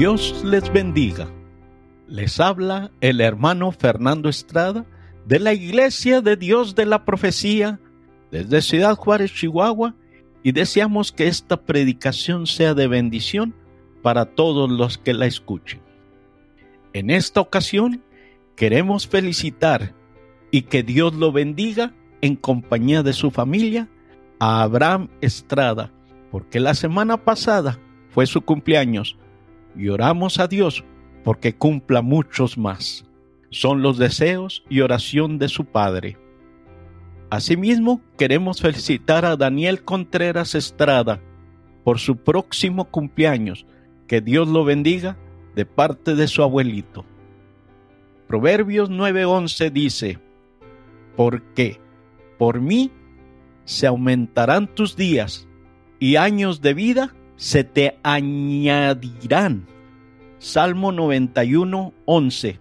Dios les bendiga. Les habla el hermano Fernando Estrada de la Iglesia de Dios de la Profecía desde Ciudad Juárez, Chihuahua, y deseamos que esta predicación sea de bendición para todos los que la escuchen. En esta ocasión queremos felicitar y que Dios lo bendiga en compañía de su familia a Abraham Estrada, porque la semana pasada fue su cumpleaños y oramos a Dios porque cumpla muchos más. Son los deseos y oración de su Padre. Asimismo, queremos felicitar a Daniel Contreras Estrada por su próximo cumpleaños. Que Dios lo bendiga de parte de su abuelito. Proverbios 9:11 dice, porque por mí se aumentarán tus días y años de vida se te añadirán. Salmo 91, 11.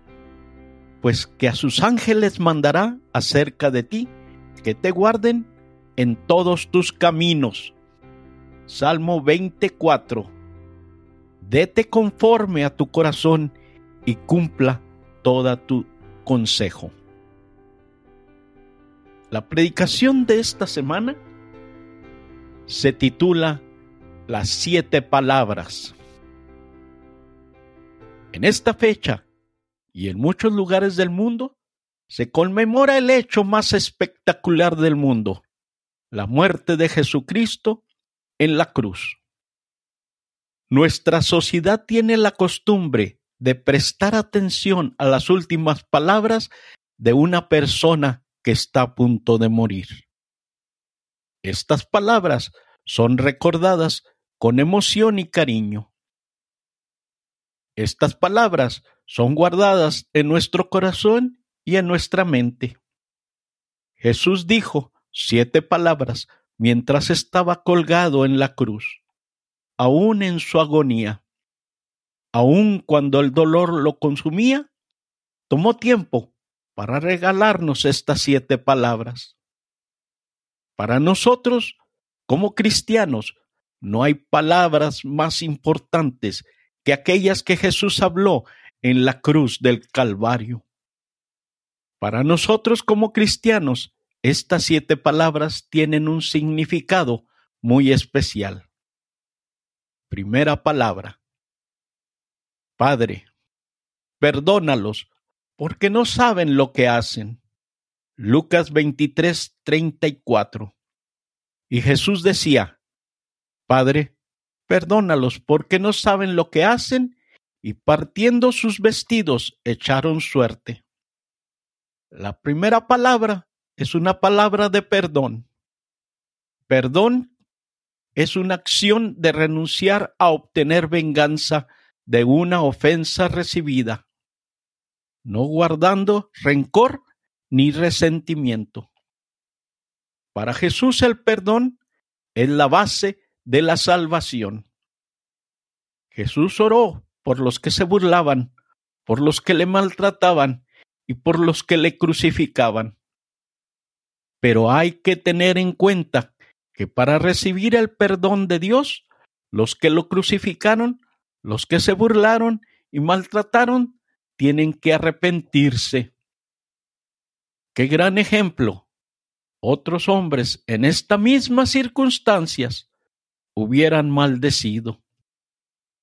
Pues que a sus ángeles mandará acerca de ti, que te guarden en todos tus caminos. Salmo 24. Dete conforme a tu corazón y cumpla toda tu consejo. La predicación de esta semana se titula las siete palabras. En esta fecha y en muchos lugares del mundo se conmemora el hecho más espectacular del mundo, la muerte de Jesucristo en la cruz. Nuestra sociedad tiene la costumbre de prestar atención a las últimas palabras de una persona que está a punto de morir. Estas palabras son recordadas con emoción y cariño. Estas palabras son guardadas en nuestro corazón y en nuestra mente. Jesús dijo siete palabras mientras estaba colgado en la cruz, aún en su agonía. Aún cuando el dolor lo consumía, tomó tiempo para regalarnos estas siete palabras. Para nosotros, como cristianos, no hay palabras más importantes que aquellas que Jesús habló en la cruz del Calvario. Para nosotros como cristianos, estas siete palabras tienen un significado muy especial. Primera palabra. Padre, perdónalos porque no saben lo que hacen. Lucas 23, 34. Y Jesús decía, Padre, perdónalos porque no saben lo que hacen, y partiendo sus vestidos echaron suerte. La primera palabra es una palabra de perdón. Perdón es una acción de renunciar a obtener venganza de una ofensa recibida, no guardando rencor ni resentimiento. Para Jesús el perdón es la base de la salvación. Jesús oró por los que se burlaban, por los que le maltrataban y por los que le crucificaban. Pero hay que tener en cuenta que para recibir el perdón de Dios, los que lo crucificaron, los que se burlaron y maltrataron, tienen que arrepentirse. Qué gran ejemplo. Otros hombres en estas mismas circunstancias hubieran maldecido.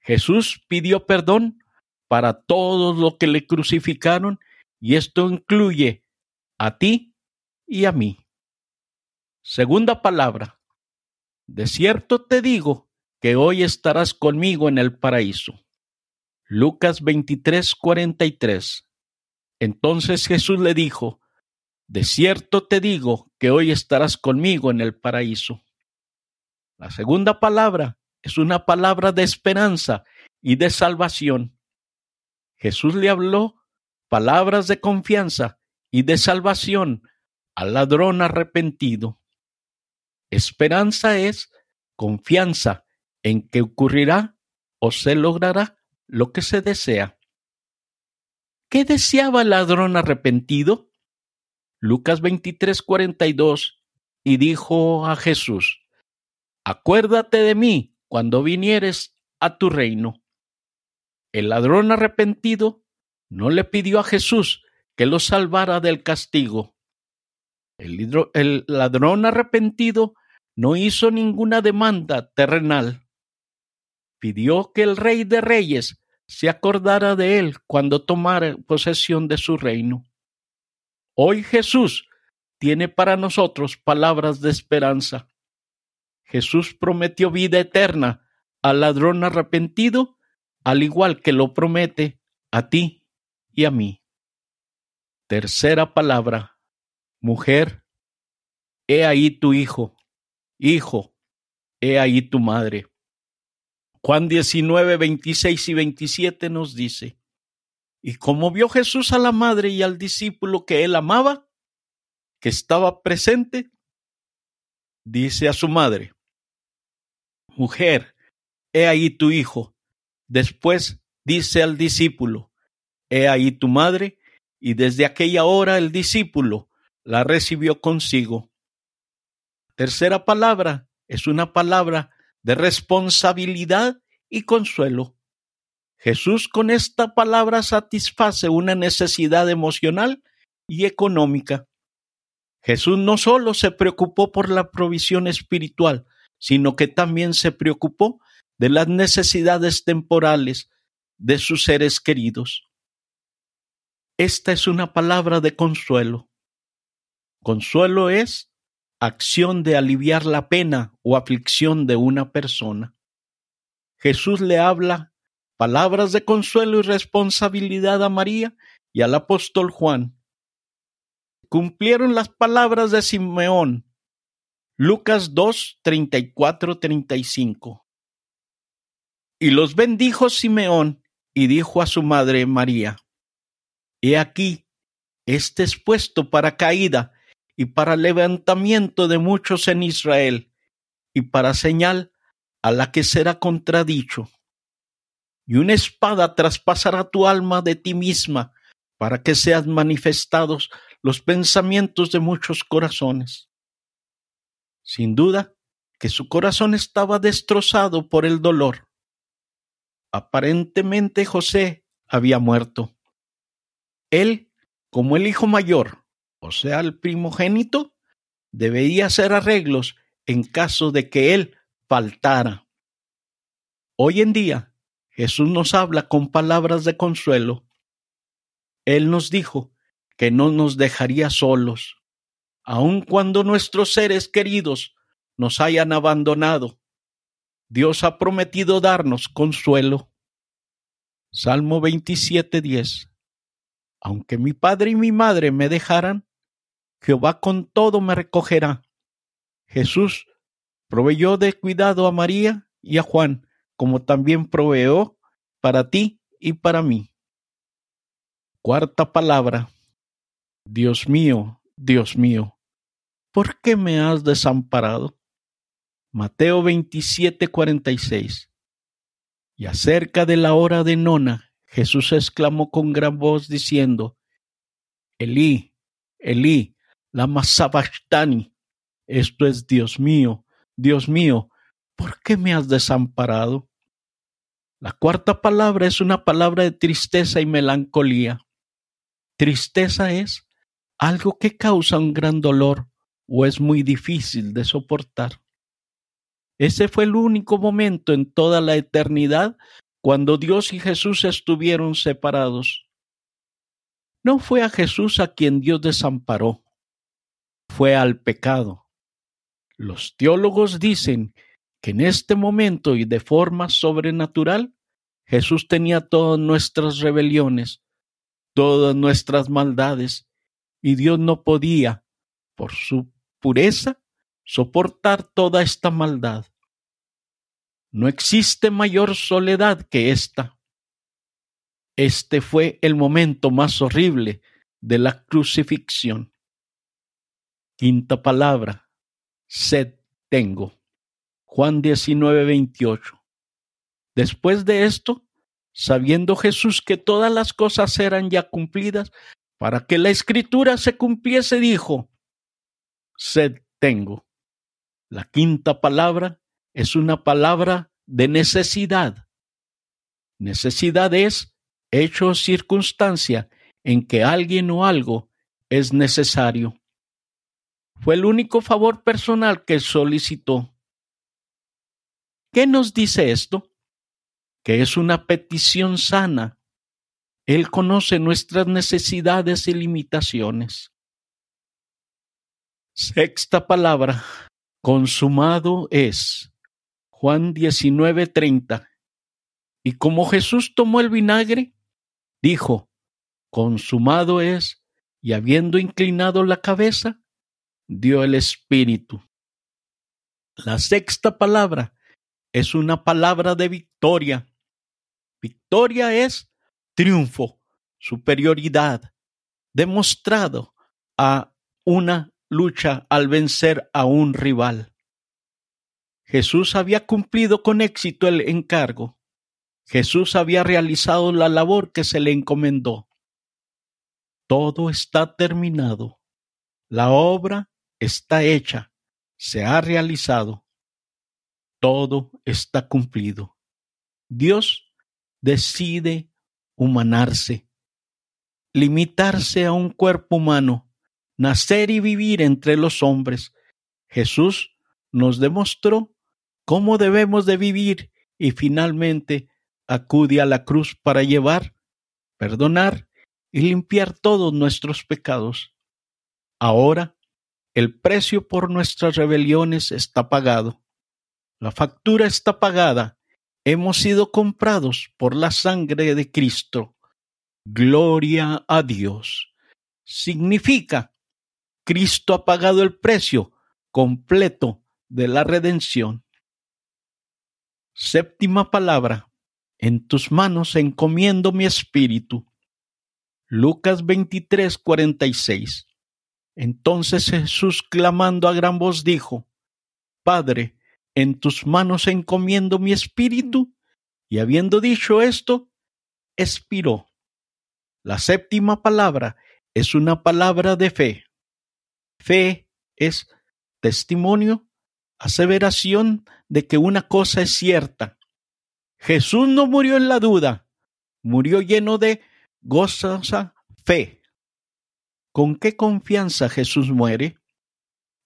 Jesús pidió perdón para todos los que le crucificaron y esto incluye a ti y a mí. Segunda palabra. De cierto te digo que hoy estarás conmigo en el paraíso. Lucas 23, 43. Entonces Jesús le dijo, De cierto te digo que hoy estarás conmigo en el paraíso. La segunda palabra es una palabra de esperanza y de salvación. Jesús le habló palabras de confianza y de salvación al ladrón arrepentido. Esperanza es confianza en que ocurrirá o se logrará lo que se desea. ¿Qué deseaba el ladrón arrepentido? Lucas 23, 42, y dijo a Jesús, Acuérdate de mí cuando vinieres a tu reino. El ladrón arrepentido no le pidió a Jesús que lo salvara del castigo. El, ladrón arrepentido no hizo ninguna demanda terrenal. Pidió que el rey de reyes se acordara de él cuando tomara posesión de su reino. Hoy Jesús tiene para nosotros palabras de esperanza. Jesús prometió vida eterna al ladrón arrepentido, al igual que lo promete a ti y a mí. Tercera palabra, mujer, he ahí tu hijo, hijo, he ahí tu madre. Juan 19, 26 y 27 nos dice, y como vio Jesús a la madre y al discípulo que él amaba, que estaba presente, dice a su madre, mujer, he ahí tu hijo. Después dice al discípulo, he ahí tu madre, y desde aquella hora el discípulo la recibió consigo. Tercera palabra es una palabra de responsabilidad y consuelo. Jesús con esta palabra satisface una necesidad emocional y económica. Jesús no solo se preocupó por la provisión espiritual, sino que también se preocupó de las necesidades temporales de sus seres queridos. Esta es una palabra de consuelo. Consuelo es acción de aliviar la pena o aflicción de una persona. Jesús le habla palabras de consuelo y responsabilidad a María y al apóstol Juan. Cumplieron las palabras de Simeón. Lucas 2, 34, 35. Y los bendijo Simeón y dijo a su madre María, He aquí, este es puesto para caída y para levantamiento de muchos en Israel, y para señal a la que será contradicho. Y una espada traspasará tu alma de ti misma, para que sean manifestados los pensamientos de muchos corazones. Sin duda que su corazón estaba destrozado por el dolor. Aparentemente José había muerto. Él, como el hijo mayor, o sea, el primogénito, debía hacer arreglos en caso de que él faltara. Hoy en día, Jesús nos habla con palabras de consuelo. Él nos dijo que no nos dejaría solos, aun cuando nuestros seres queridos nos hayan abandonado. Dios ha prometido darnos consuelo. Salmo 27:10 Aunque mi padre y mi madre me dejaran, Jehová con todo me recogerá. Jesús proveyó de cuidado a María y a Juan, como también proveó para ti y para mí. Cuarta palabra. Dios mío, Dios mío, ¿por qué me has desamparado? Mateo 27, 46. Y acerca de la hora de nona, Jesús exclamó con gran voz diciendo, Elí, Elí, lama sabachthani. Esto es Dios mío, Dios mío, ¿por qué me has desamparado? La cuarta palabra es una palabra de tristeza y melancolía. Tristeza es algo que causa un gran dolor o es muy difícil de soportar. Ese fue el único momento en toda la eternidad cuando Dios y Jesús estuvieron separados. No fue a Jesús a quien Dios desamparó, fue al pecado. Los teólogos dicen que en este momento y de forma sobrenatural, Jesús tenía todas nuestras rebeliones, todas nuestras maldades, y Dios no podía, por su pureza, soportar toda esta maldad. No existe mayor soledad que esta. Este fue el momento más horrible de la crucifixión. Quinta palabra, sed tengo. Juan 19, 28. Después de esto, sabiendo Jesús que todas las cosas eran ya cumplidas, para que la escritura se cumpliese, dijo, sed tengo. La quinta palabra es una palabra de necesidad. Necesidad es hecho o circunstancia en que alguien o algo es necesario. Fue el único favor personal que solicitó. ¿Qué nos dice esto? Que es una petición sana. Él conoce nuestras necesidades y limitaciones. Sexta palabra. Consumado es. Juan 19:30. Y como Jesús tomó el vinagre, dijo, consumado es, y habiendo inclinado la cabeza, dio el Espíritu. La sexta palabra es una palabra de victoria. Victoria es triunfo, superioridad, demostrado a una lucha al vencer a un rival. Jesús había cumplido con éxito el encargo. Jesús había realizado la labor que se le encomendó. Todo está terminado. La obra está hecha, se ha realizado. Todo está cumplido. Dios decide humanarse, limitarse a un cuerpo humano, nacer y vivir entre los hombres. Jesús nos demostró cómo debemos de vivir y finalmente acude a la cruz para llevar, perdonar y limpiar todos nuestros pecados. Ahora el precio por nuestras rebeliones está pagado. La factura está pagada. Hemos sido comprados por la sangre de Cristo. Gloria a Dios. Significa, Cristo ha pagado el precio completo de la redención. Séptima palabra. En tus manos encomiendo mi espíritu. Lucas 23, 46. Entonces Jesús, clamando a gran voz, dijo, Padre, en tus manos encomiendo mi espíritu. Y habiendo dicho esto, expiró. La séptima palabra es una palabra de fe. Fe es testimonio aseveración de que una cosa es cierta. Jesús no murió en la duda, murió lleno de gozosa fe. ¿Con qué confianza Jesús muere?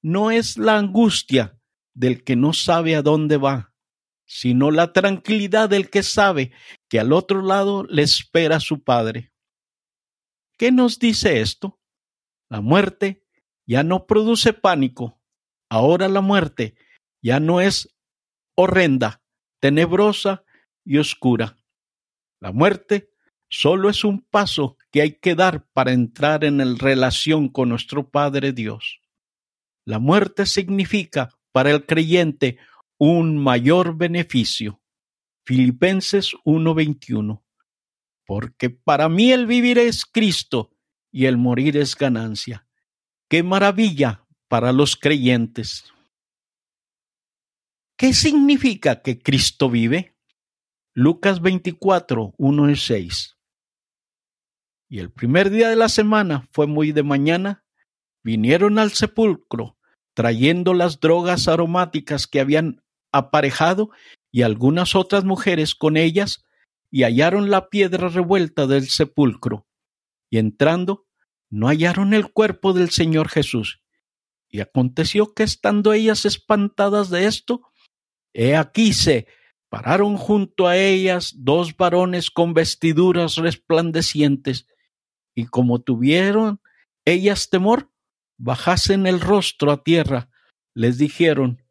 No es la angustia del que no sabe a dónde va, sino la tranquilidad del que sabe que al otro lado le espera su Padre. ¿Qué nos dice esto? La muerte ya no produce pánico, Ahora la muerte ya no es horrenda, tenebrosa y oscura. La muerte solo es un paso que hay que dar para entrar en el relación con nuestro Padre Dios. La muerte significa para el creyente un mayor beneficio. Filipenses 1:21. Porque para mí el vivir es Cristo y el morir es ganancia. Qué maravilla para los creyentes. ¿Qué significa que Cristo vive? Lucas 24, 1 y 6. Y el primer día de la semana fue muy de mañana, vinieron al sepulcro trayendo las drogas aromáticas que habían aparejado y algunas otras mujeres con ellas, y hallaron la piedra revuelta del sepulcro. Y entrando, no hallaron el cuerpo del Señor Jesús. Y aconteció que estando ellas espantadas de esto, he aquí se pararon junto a ellas dos varones con vestiduras resplandecientes, y como tuvieron ellas temor, bajasen el rostro a tierra, les dijeron,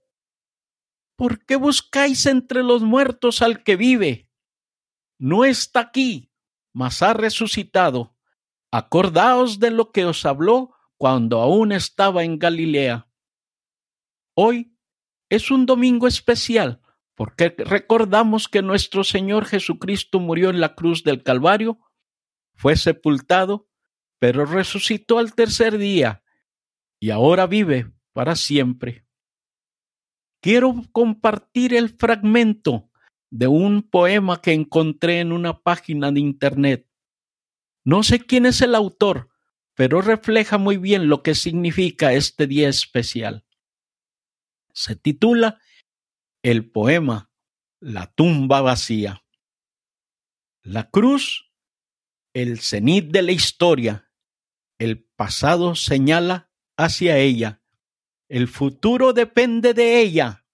¿por qué buscáis entre los muertos al que vive? No está aquí, mas ha resucitado. Acordaos de lo que os habló cuando aún estaba en Galilea. Hoy es un domingo especial porque recordamos que nuestro Señor Jesucristo murió en la cruz del Calvario, fue sepultado, pero resucitó al tercer día y ahora vive para siempre. Quiero compartir el fragmento de un poema que encontré en una página de internet. No sé quién es el autor, pero refleja muy bien lo que significa este día especial. Se titula el poema La tumba vacía. La cruz, el cenit de la historia, el pasado señala hacia ella, el futuro depende de ella.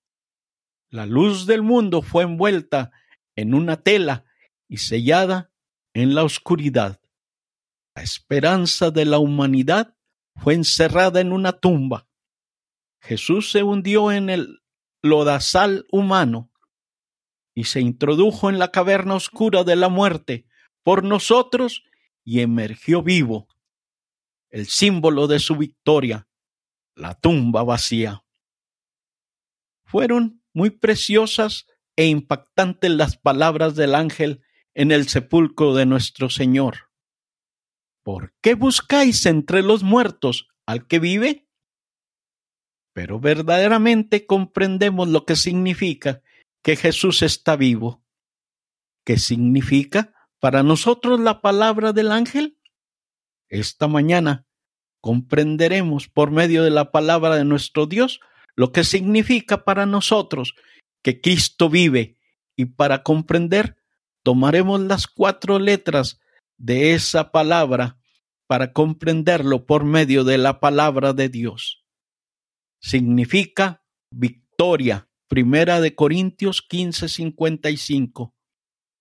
La luz del mundo fue envuelta en una tela y sellada en la oscuridad. La esperanza de la humanidad fue encerrada en una tumba. Jesús se hundió en el lodazal humano y se introdujo en la caverna oscura de la muerte por nosotros y emergió vivo. El símbolo de su victoria, la tumba vacía. Fueron muy preciosas e impactantes las palabras del ángel en el sepulcro de nuestro Señor. ¿Por qué buscáis entre los muertos al que vive? Pero verdaderamente comprendemos lo que significa que Jesús está vivo. ¿Qué significa para nosotros la palabra del ángel? Esta mañana comprenderemos por medio de la palabra de nuestro Dios lo que significa para nosotros que Cristo vive y para comprender tomaremos las cuatro letras de esa palabra para comprenderlo por medio de la palabra de Dios. Significa victoria. Primera de Corintios 15, 55.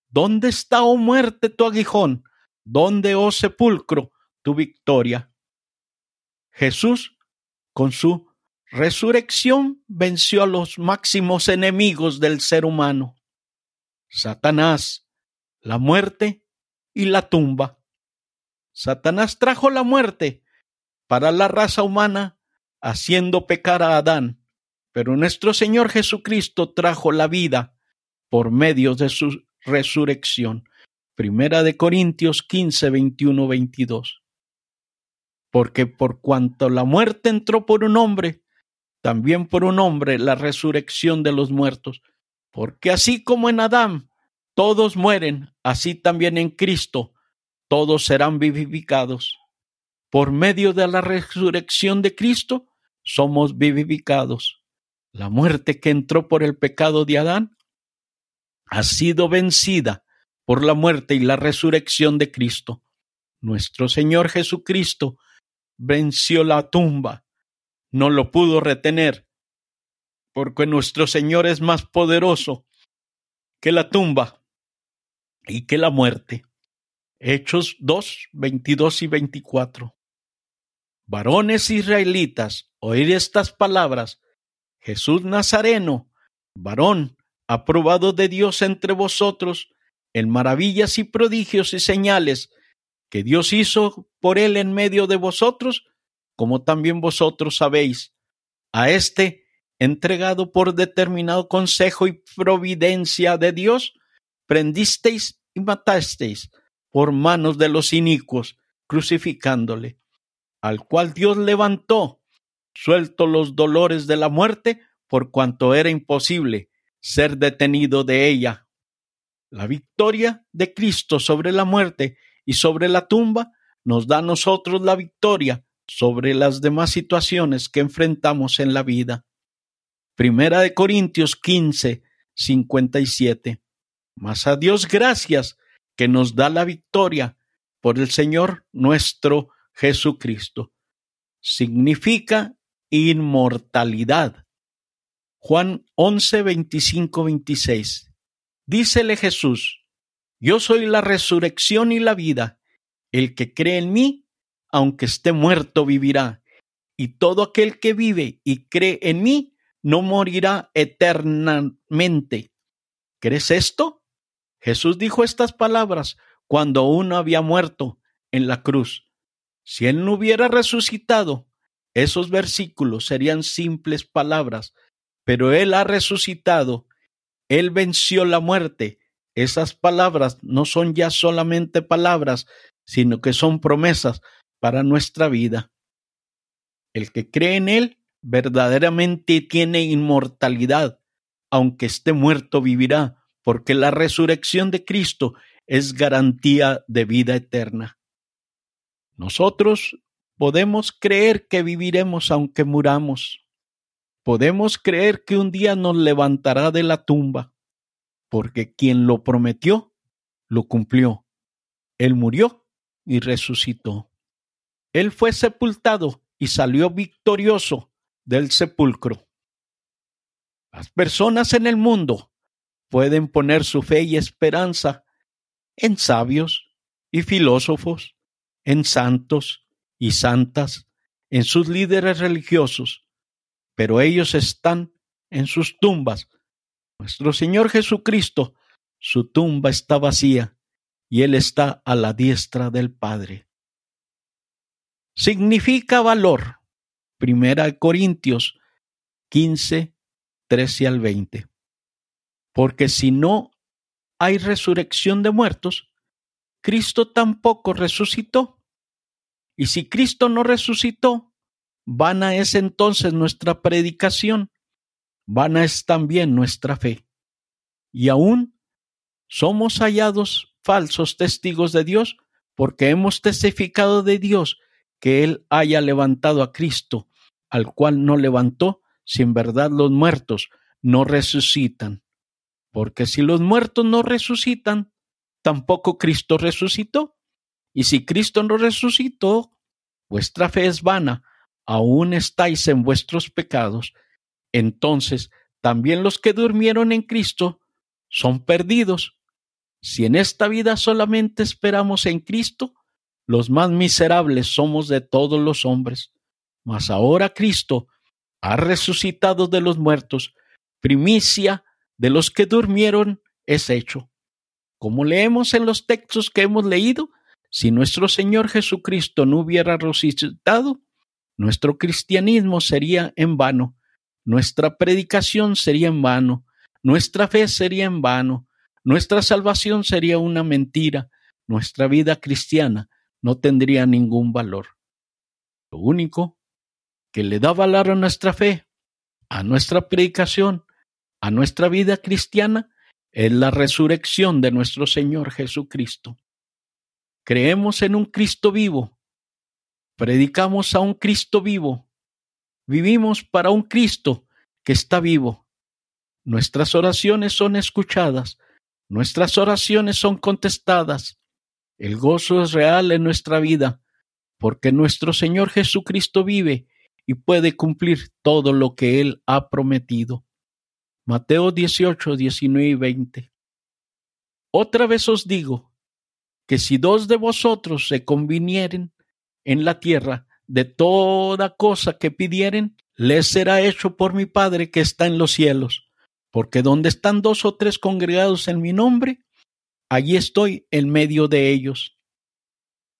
¿Dónde está, oh muerte, tu aguijón? ¿Dónde, oh sepulcro, tu victoria? Jesús, con su resurrección, venció a los máximos enemigos del ser humano. Satanás, la muerte y la tumba. Satanás trajo la muerte para la raza humana, haciendo pecar a Adán, pero nuestro Señor Jesucristo trajo la vida por medio de su resurrección. Primera de Corintios 15, 21, 22. Porque por cuanto la muerte entró por un hombre, también por un hombre la resurrección de los muertos porque así como en Adán todos mueren, así también en Cristo todos serán vivificados. Por medio de la resurrección de Cristo somos vivificados. La muerte que entró por el pecado de Adán ha sido vencida por la muerte y la resurrección de Cristo. Nuestro Señor Jesucristo venció la tumba, no lo pudo retener, porque nuestro Señor es más poderoso que la tumba y que la muerte. Hechos 2, 22 y 24. Varones israelitas, oíd estas palabras. Jesús Nazareno, varón, aprobado de Dios entre vosotros, en maravillas y prodigios y señales que Dios hizo por él en medio de vosotros, como también vosotros sabéis. A este entregado por determinado consejo y providencia de Dios, prendisteis y matasteis por manos de los inicuos, crucificándole, al cual Dios levantó, suelto los dolores de la muerte, por cuanto era imposible ser detenido de ella. La victoria de Cristo sobre la muerte y sobre la tumba nos da a nosotros la victoria sobre las demás situaciones que enfrentamos en la vida. Primera de Corintios 15, 57. Mas a Dios gracias que nos da la victoria por el Señor nuestro Jesucristo. Significa inmortalidad. Juan 11, 25, 26. Dícele Jesús, yo soy la resurrección y la vida. El que cree en mí, aunque esté muerto, vivirá. Y todo aquel que vive y cree en mí, no morirá eternamente. ¿Crees esto? Jesús dijo estas palabras cuando uno había muerto en la cruz. Si él no hubiera resucitado, esos versículos serían simples palabras, pero él ha resucitado, él venció la muerte. Esas palabras no son ya solamente palabras, sino que son promesas para nuestra vida. El que cree en él verdaderamente tiene inmortalidad, aunque esté muerto vivirá, porque la resurrección de Cristo es garantía de vida eterna. Nosotros podemos creer que viviremos aunque muramos. Podemos creer que un día nos levantará de la tumba, porque quien lo prometió lo cumplió. Él murió y resucitó. Él fue sepultado y salió victorioso del sepulcro. Las personas en el mundo pueden poner su fe y esperanza en sabios y filósofos, en santos y santas, en sus líderes religiosos, pero ellos están en sus tumbas. Nuestro Señor Jesucristo, su tumba está vacía y Él está a la diestra del Padre. Significa valor. Primera Corintios 15, 13 al 20. Porque si no hay resurrección de muertos, Cristo tampoco resucitó. Y si Cristo no resucitó, vana es entonces nuestra predicación, vana es también nuestra fe. Y aún somos hallados falsos testigos de Dios porque hemos testificado de Dios que Él haya levantado a Cristo, al cual no levantó, si en verdad los muertos no resucitan. Porque si los muertos no resucitan, tampoco Cristo resucitó. Y si Cristo no resucitó, vuestra fe es vana, aún estáis en vuestros pecados. Entonces, también los que durmieron en Cristo son perdidos. Si en esta vida solamente esperamos en Cristo, los más miserables somos de todos los hombres. Mas ahora Cristo ha resucitado de los muertos, primicia de los que durmieron es hecho. Como leemos en los textos que hemos leído, si nuestro Señor Jesucristo no hubiera resucitado, nuestro cristianismo sería en vano, nuestra predicación sería en vano, nuestra fe sería en vano, nuestra salvación sería una mentira, nuestra vida cristiana no tendría ningún valor. Lo único que le da valor a nuestra fe, a nuestra predicación, a nuestra vida cristiana, es la resurrección de nuestro Señor Jesucristo. Creemos en un Cristo vivo, predicamos a un Cristo vivo, vivimos para un Cristo que está vivo. Nuestras oraciones son escuchadas, nuestras oraciones son contestadas. El gozo es real en nuestra vida, porque nuestro Señor Jesucristo vive y puede cumplir todo lo que Él ha prometido. Mateo 18, 19 y 20. Otra vez os digo que si dos de vosotros se convinieren en la tierra de toda cosa que pidieren, les será hecho por mi Padre que está en los cielos. Porque donde están dos o tres congregados en mi nombre, allí estoy en medio de ellos.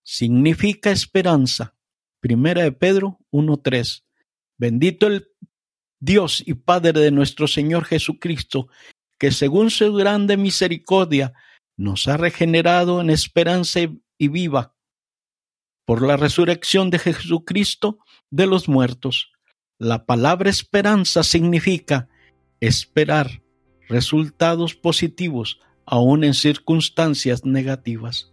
Significa esperanza. Primera de Pedro 1.3. Bendito el Dios y Padre de nuestro Señor Jesucristo, que según su grande misericordia nos ha regenerado en esperanza y viva por la resurrección de Jesucristo de los muertos. La palabra esperanza significa esperar resultados positivos aun en circunstancias negativas.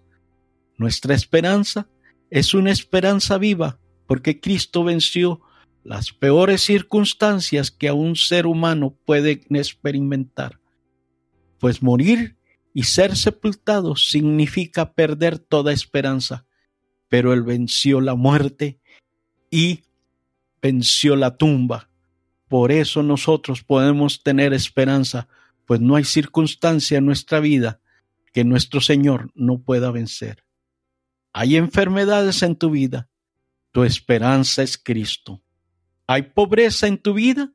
Nuestra esperanza es una esperanza viva porque Cristo venció las peores circunstancias que a un ser humano puede experimentar. Pues morir y ser sepultado significa perder toda esperanza, pero Él venció la muerte y venció la tumba. Por eso nosotros podemos tener esperanza, pues no hay circunstancia en nuestra vida que nuestro Señor no pueda vencer. Hay enfermedades en tu vida, tu esperanza es Cristo. Hay pobreza en tu vida,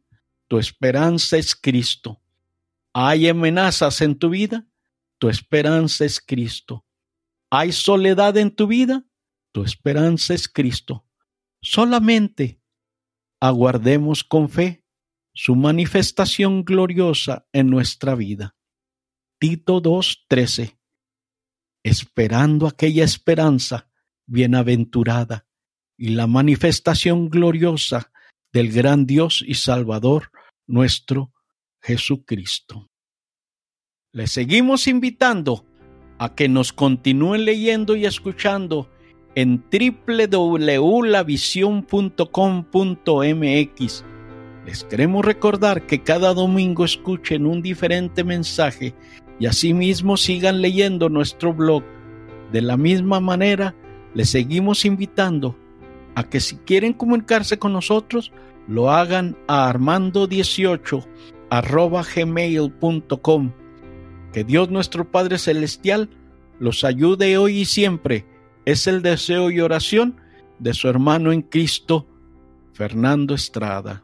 tu esperanza es Cristo. Hay amenazas en tu vida, tu esperanza es Cristo. Hay soledad en tu vida, tu esperanza es Cristo. Solamente aguardemos con fe su manifestación gloriosa en nuestra vida. Tito 2.13. Esperando aquella esperanza bienaventurada y la manifestación gloriosa del gran Dios y Salvador nuestro Jesucristo. Le seguimos invitando a que nos continúen leyendo y escuchando en www.lavision.com.mx Les queremos recordar que cada domingo escuchen un diferente mensaje y asimismo sigan leyendo nuestro blog. De la misma manera, les seguimos invitando a que si quieren comunicarse con nosotros, lo hagan a armando18 arroba gmail.com. Que Dios nuestro Padre Celestial los ayude hoy y siempre. Es el deseo y oración de su hermano en Cristo, Fernando Estrada.